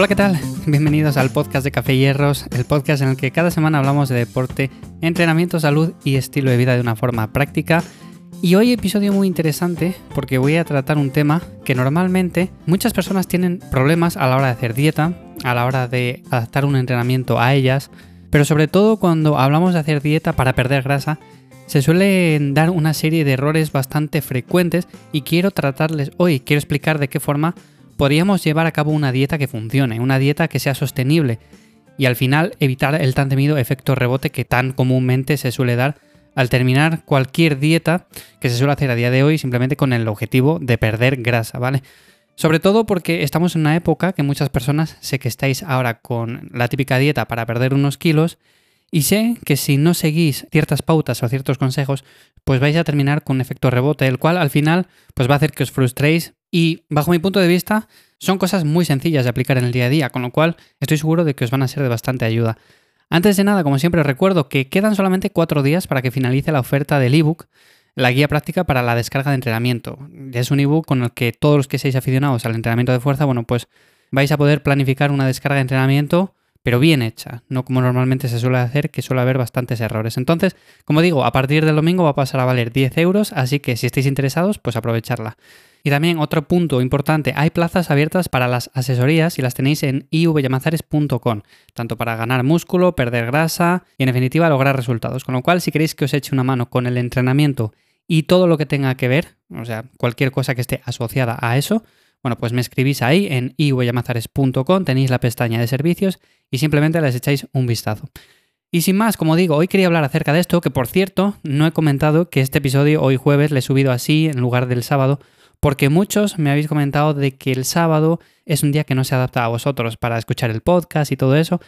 Hola, ¿qué tal? Bienvenidos al podcast de Café Hierros, el podcast en el que cada semana hablamos de deporte, entrenamiento, salud y estilo de vida de una forma práctica. Y hoy episodio muy interesante porque voy a tratar un tema que normalmente muchas personas tienen problemas a la hora de hacer dieta, a la hora de adaptar un entrenamiento a ellas, pero sobre todo cuando hablamos de hacer dieta para perder grasa, se suelen dar una serie de errores bastante frecuentes y quiero tratarles hoy, quiero explicar de qué forma podríamos llevar a cabo una dieta que funcione, una dieta que sea sostenible y al final evitar el tan temido efecto rebote que tan comúnmente se suele dar al terminar cualquier dieta que se suele hacer a día de hoy simplemente con el objetivo de perder grasa, ¿vale? Sobre todo porque estamos en una época que muchas personas sé que estáis ahora con la típica dieta para perder unos kilos y sé que si no seguís ciertas pautas o ciertos consejos, pues vais a terminar con un efecto rebote, el cual al final pues va a hacer que os frustréis y bajo mi punto de vista son cosas muy sencillas de aplicar en el día a día, con lo cual estoy seguro de que os van a ser de bastante ayuda. Antes de nada, como siempre, recuerdo que quedan solamente cuatro días para que finalice la oferta del ebook, la guía práctica para la descarga de entrenamiento. Es un ebook con el que todos los que seáis aficionados al entrenamiento de fuerza, bueno, pues vais a poder planificar una descarga de entrenamiento pero bien hecha, no como normalmente se suele hacer, que suele haber bastantes errores. Entonces, como digo, a partir del domingo va a pasar a valer 10 euros, así que si estáis interesados, pues aprovecharla. Y también otro punto importante, hay plazas abiertas para las asesorías y las tenéis en ivyamazares.com, tanto para ganar músculo, perder grasa y en definitiva lograr resultados. Con lo cual, si queréis que os eche una mano con el entrenamiento y todo lo que tenga que ver, o sea, cualquier cosa que esté asociada a eso, bueno, pues me escribís ahí en ivyamazares.com, tenéis la pestaña de servicios y simplemente les echáis un vistazo. Y sin más, como digo, hoy quería hablar acerca de esto, que por cierto, no he comentado que este episodio hoy jueves le he subido así en lugar del sábado, porque muchos me habéis comentado de que el sábado es un día que no se adapta a vosotros para escuchar el podcast y todo eso.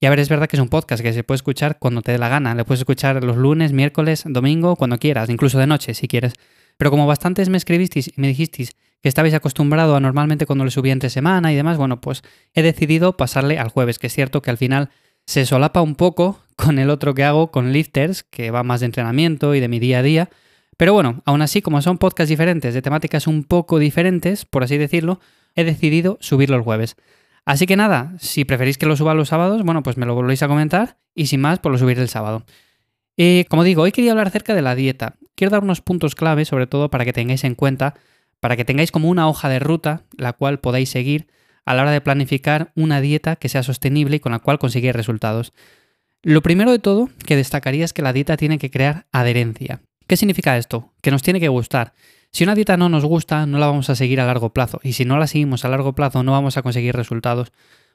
Y a ver, es verdad que es un podcast que se puede escuchar cuando te dé la gana, le puedes escuchar los lunes, miércoles, domingo, cuando quieras, incluso de noche si quieres. Pero como bastantes me escribisteis y me dijisteis que estabais acostumbrado a normalmente cuando le subía entre semana y demás, bueno, pues he decidido pasarle al jueves, que es cierto que al final se solapa un poco con el otro que hago con lifters, que va más de entrenamiento y de mi día a día. Pero bueno, aún así, como son podcasts diferentes, de temáticas un poco diferentes, por así decirlo, he decidido subirlo el jueves. Así que nada, si preferís que lo suba los sábados, bueno, pues me lo volvéis a comentar y sin más, pues lo subiré el sábado. Y como digo, hoy quería hablar acerca de la dieta. Quiero dar unos puntos clave, sobre todo para que tengáis en cuenta, para que tengáis como una hoja de ruta, la cual podáis seguir a la hora de planificar una dieta que sea sostenible y con la cual consigáis resultados. Lo primero de todo que destacaría es que la dieta tiene que crear adherencia. ¿Qué significa esto? Que nos tiene que gustar. Si una dieta no nos gusta, no la vamos a seguir a largo plazo. Y si no la seguimos a largo plazo, no vamos a conseguir resultados.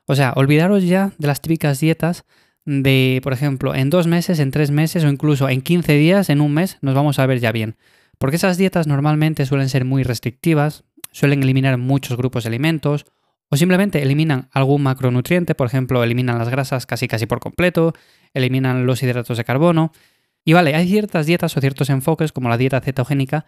O sea, olvidaros ya de las típicas dietas de, por ejemplo, en dos meses, en tres meses o incluso en 15 días, en un mes, nos vamos a ver ya bien. Porque esas dietas normalmente suelen ser muy restrictivas, suelen eliminar muchos grupos de alimentos o simplemente eliminan algún macronutriente, por ejemplo, eliminan las grasas casi casi por completo, eliminan los hidratos de carbono. Y vale, hay ciertas dietas o ciertos enfoques, como la dieta cetogénica,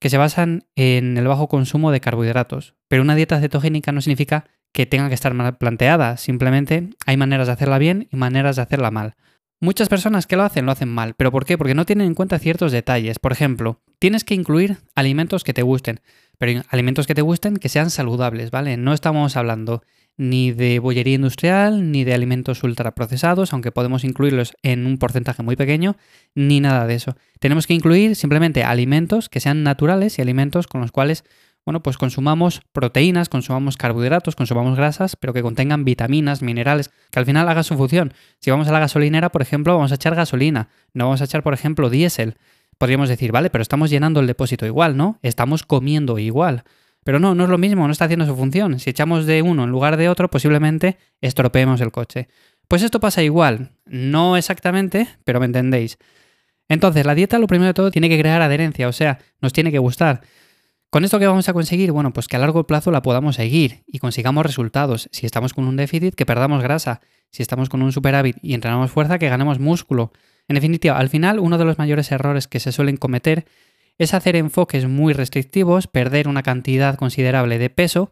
que se basan en el bajo consumo de carbohidratos. Pero una dieta cetogénica no significa que tenga que estar mal planteada, simplemente hay maneras de hacerla bien y maneras de hacerla mal. Muchas personas que lo hacen lo hacen mal, pero ¿por qué? Porque no tienen en cuenta ciertos detalles. Por ejemplo, tienes que incluir alimentos que te gusten, pero alimentos que te gusten que sean saludables, ¿vale? No estamos hablando ni de bollería industrial, ni de alimentos ultraprocesados, aunque podemos incluirlos en un porcentaje muy pequeño, ni nada de eso. Tenemos que incluir simplemente alimentos que sean naturales y alimentos con los cuales bueno, pues consumamos proteínas, consumamos carbohidratos, consumamos grasas, pero que contengan vitaminas, minerales, que al final haga su función. Si vamos a la gasolinera, por ejemplo, vamos a echar gasolina, no vamos a echar, por ejemplo, diésel. Podríamos decir, vale, pero estamos llenando el depósito igual, ¿no? Estamos comiendo igual. Pero no, no es lo mismo, no está haciendo su función. Si echamos de uno en lugar de otro, posiblemente estropeemos el coche. Pues esto pasa igual, no exactamente, pero me entendéis. Entonces, la dieta lo primero de todo tiene que crear adherencia, o sea, nos tiene que gustar. ¿Con esto qué vamos a conseguir? Bueno, pues que a largo plazo la podamos seguir y consigamos resultados. Si estamos con un déficit, que perdamos grasa. Si estamos con un superávit y entrenamos fuerza, que ganemos músculo. En definitiva, al final, uno de los mayores errores que se suelen cometer es hacer enfoques muy restrictivos, perder una cantidad considerable de peso,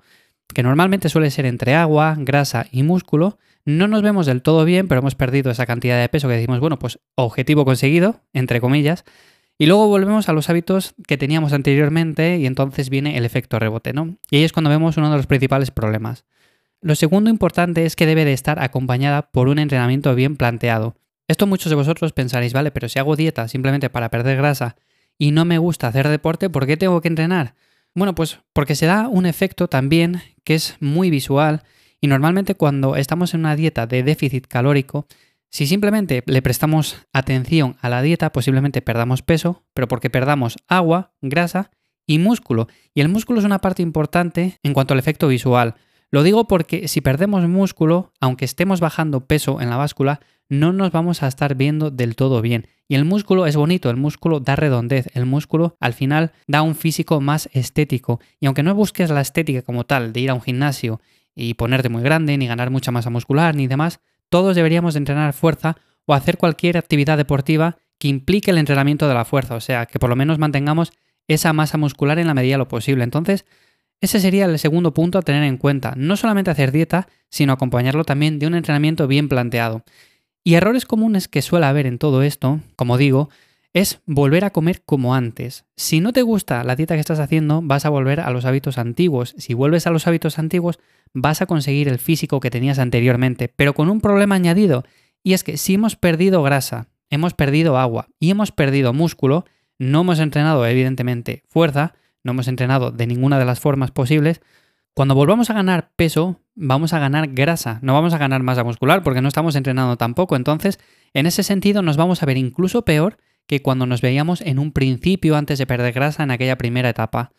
que normalmente suele ser entre agua, grasa y músculo. No nos vemos del todo bien, pero hemos perdido esa cantidad de peso que decimos, bueno, pues objetivo conseguido, entre comillas y luego volvemos a los hábitos que teníamos anteriormente y entonces viene el efecto rebote, ¿no? Y ahí es cuando vemos uno de los principales problemas. Lo segundo importante es que debe de estar acompañada por un entrenamiento bien planteado. Esto muchos de vosotros pensaréis, vale, pero si hago dieta simplemente para perder grasa y no me gusta hacer deporte, ¿por qué tengo que entrenar? Bueno, pues porque se da un efecto también que es muy visual y normalmente cuando estamos en una dieta de déficit calórico, si simplemente le prestamos atención a la dieta, posiblemente perdamos peso, pero porque perdamos agua, grasa y músculo. Y el músculo es una parte importante en cuanto al efecto visual. Lo digo porque si perdemos músculo, aunque estemos bajando peso en la báscula, no nos vamos a estar viendo del todo bien. Y el músculo es bonito, el músculo da redondez, el músculo al final da un físico más estético. Y aunque no busques la estética como tal, de ir a un gimnasio y ponerte muy grande, ni ganar mucha masa muscular, ni demás, todos deberíamos entrenar fuerza o hacer cualquier actividad deportiva que implique el entrenamiento de la fuerza, o sea, que por lo menos mantengamos esa masa muscular en la medida de lo posible. Entonces, ese sería el segundo punto a tener en cuenta. No solamente hacer dieta, sino acompañarlo también de un entrenamiento bien planteado. Y errores comunes que suele haber en todo esto, como digo, es volver a comer como antes. Si no te gusta la dieta que estás haciendo, vas a volver a los hábitos antiguos. Si vuelves a los hábitos antiguos, vas a conseguir el físico que tenías anteriormente, pero con un problema añadido, y es que si hemos perdido grasa, hemos perdido agua y hemos perdido músculo, no hemos entrenado evidentemente fuerza, no hemos entrenado de ninguna de las formas posibles, cuando volvamos a ganar peso, vamos a ganar grasa, no vamos a ganar masa muscular porque no estamos entrenando tampoco. Entonces, en ese sentido, nos vamos a ver incluso peor que cuando nos veíamos en un principio antes de perder grasa en aquella primera etapa.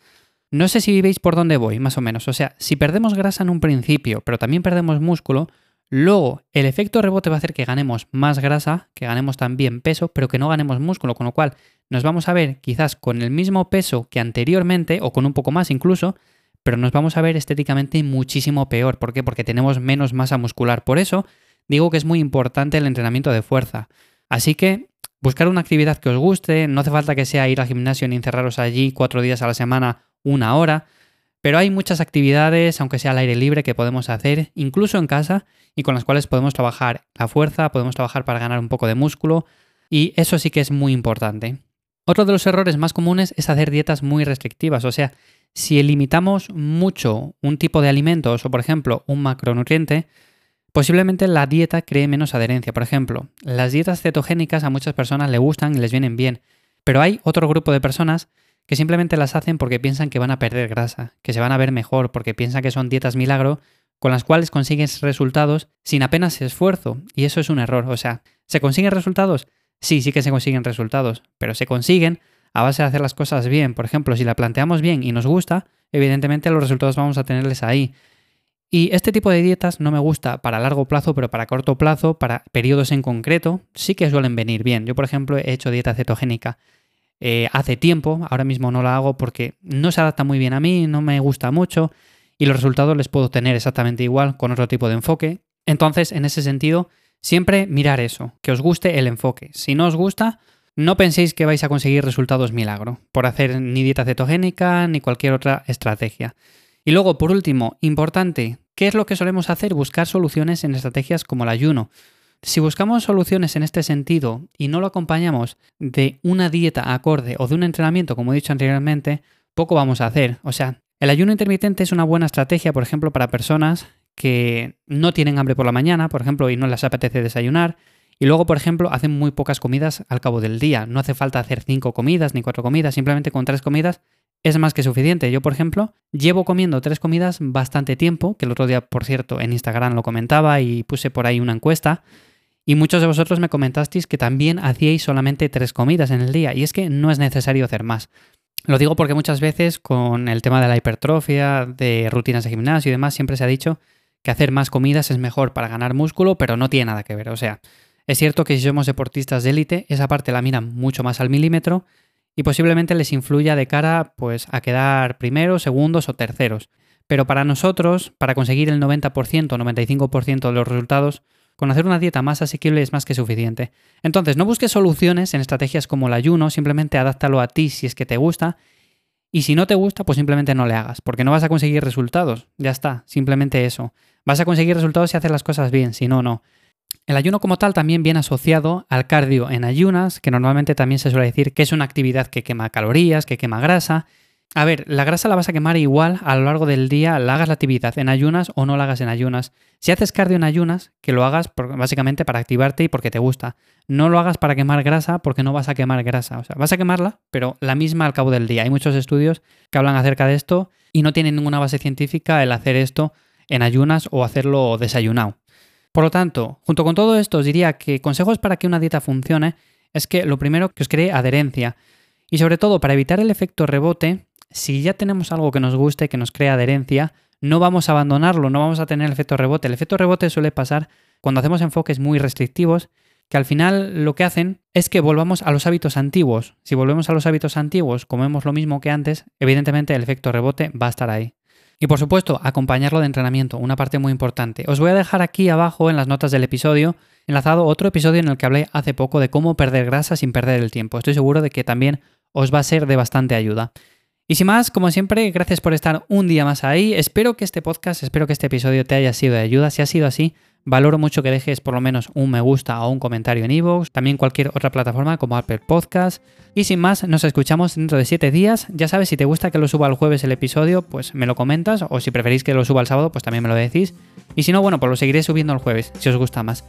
No sé si veis por dónde voy, más o menos. O sea, si perdemos grasa en un principio, pero también perdemos músculo, luego el efecto rebote va a hacer que ganemos más grasa, que ganemos también peso, pero que no ganemos músculo, con lo cual nos vamos a ver quizás con el mismo peso que anteriormente, o con un poco más incluso, pero nos vamos a ver estéticamente muchísimo peor. ¿Por qué? Porque tenemos menos masa muscular. Por eso digo que es muy importante el entrenamiento de fuerza. Así que buscar una actividad que os guste, no hace falta que sea ir al gimnasio ni encerraros allí cuatro días a la semana una hora, pero hay muchas actividades, aunque sea al aire libre, que podemos hacer, incluso en casa, y con las cuales podemos trabajar la fuerza, podemos trabajar para ganar un poco de músculo, y eso sí que es muy importante. Otro de los errores más comunes es hacer dietas muy restrictivas, o sea, si limitamos mucho un tipo de alimentos o, por ejemplo, un macronutriente, posiblemente la dieta cree menos adherencia. Por ejemplo, las dietas cetogénicas a muchas personas le gustan y les vienen bien, pero hay otro grupo de personas que simplemente las hacen porque piensan que van a perder grasa, que se van a ver mejor, porque piensan que son dietas milagro con las cuales consigues resultados sin apenas esfuerzo. Y eso es un error. O sea, ¿se consiguen resultados? Sí, sí que se consiguen resultados, pero se consiguen a base de hacer las cosas bien. Por ejemplo, si la planteamos bien y nos gusta, evidentemente los resultados vamos a tenerles ahí. Y este tipo de dietas no me gusta para largo plazo, pero para corto plazo, para periodos en concreto, sí que suelen venir bien. Yo, por ejemplo, he hecho dieta cetogénica eh, hace tiempo, ahora mismo no la hago porque no se adapta muy bien a mí, no me gusta mucho y los resultados les puedo tener exactamente igual con otro tipo de enfoque. Entonces, en ese sentido, siempre mirar eso, que os guste el enfoque. Si no os gusta, no penséis que vais a conseguir resultados milagro por hacer ni dieta cetogénica ni cualquier otra estrategia. Y luego, por último, importante, ¿qué es lo que solemos hacer? Buscar soluciones en estrategias como el ayuno. Si buscamos soluciones en este sentido y no lo acompañamos de una dieta acorde o de un entrenamiento, como he dicho anteriormente, poco vamos a hacer. O sea, el ayuno intermitente es una buena estrategia, por ejemplo, para personas que no tienen hambre por la mañana, por ejemplo, y no les apetece desayunar. Y luego, por ejemplo, hacen muy pocas comidas al cabo del día. No hace falta hacer cinco comidas ni cuatro comidas, simplemente con tres comidas es más que suficiente. Yo, por ejemplo, llevo comiendo tres comidas bastante tiempo, que el otro día, por cierto, en Instagram lo comentaba y puse por ahí una encuesta. Y muchos de vosotros me comentasteis que también hacíais solamente tres comidas en el día, y es que no es necesario hacer más. Lo digo porque muchas veces con el tema de la hipertrofia, de rutinas de gimnasio y demás, siempre se ha dicho que hacer más comidas es mejor para ganar músculo, pero no tiene nada que ver. O sea, es cierto que si somos deportistas de élite, esa parte la miran mucho más al milímetro y posiblemente les influya de cara pues, a quedar primeros, segundos o terceros. Pero para nosotros, para conseguir el 90% o 95% de los resultados, con hacer una dieta más asequible es más que suficiente. Entonces, no busques soluciones en estrategias como el ayuno, simplemente adáptalo a ti si es que te gusta. Y si no te gusta, pues simplemente no le hagas, porque no vas a conseguir resultados. Ya está, simplemente eso. Vas a conseguir resultados si haces las cosas bien, si no, no. El ayuno como tal también viene asociado al cardio en ayunas, que normalmente también se suele decir que es una actividad que quema calorías, que quema grasa, A ver, la grasa la vas a quemar igual a lo largo del día, la hagas la actividad en ayunas o no la hagas en ayunas. Si haces cardio en ayunas, que lo hagas básicamente para activarte y porque te gusta. No lo hagas para quemar grasa porque no vas a quemar grasa. O sea, vas a quemarla, pero la misma al cabo del día. Hay muchos estudios que hablan acerca de esto y no tienen ninguna base científica el hacer esto en ayunas o hacerlo desayunado. Por lo tanto, junto con todo esto, os diría que consejos para que una dieta funcione es que lo primero que os cree adherencia. Y sobre todo, para evitar el efecto rebote, si ya tenemos algo que nos guste, que nos crea adherencia, no vamos a abandonarlo, no vamos a tener el efecto rebote. El efecto rebote suele pasar cuando hacemos enfoques muy restrictivos, que al final lo que hacen es que volvamos a los hábitos antiguos. Si volvemos a los hábitos antiguos, comemos lo mismo que antes, evidentemente el efecto rebote va a estar ahí. Y por supuesto, acompañarlo de entrenamiento, una parte muy importante. Os voy a dejar aquí abajo en las notas del episodio enlazado otro episodio en el que hablé hace poco de cómo perder grasa sin perder el tiempo. Estoy seguro de que también os va a ser de bastante ayuda. Y sin más, como siempre, gracias por estar un día más ahí. Espero que este podcast, espero que este episodio te haya sido de ayuda. Si ha sido así, valoro mucho que dejes por lo menos un me gusta o un comentario en iVoox, también cualquier otra plataforma como Apple Podcast. Y sin más, nos escuchamos dentro de 7 días. Ya sabes, si te gusta que lo suba el jueves el episodio, pues me lo comentas, o si preferís que lo suba el sábado, pues también me lo decís. Y si no, bueno, pues lo seguiré subiendo el jueves, si os gusta más.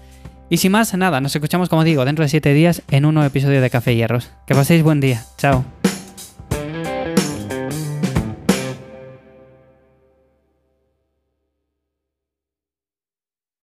Y sin más, nada, nos escuchamos como digo dentro de 7 días en un nuevo episodio de Café Hierros. Que paséis buen día. Chao.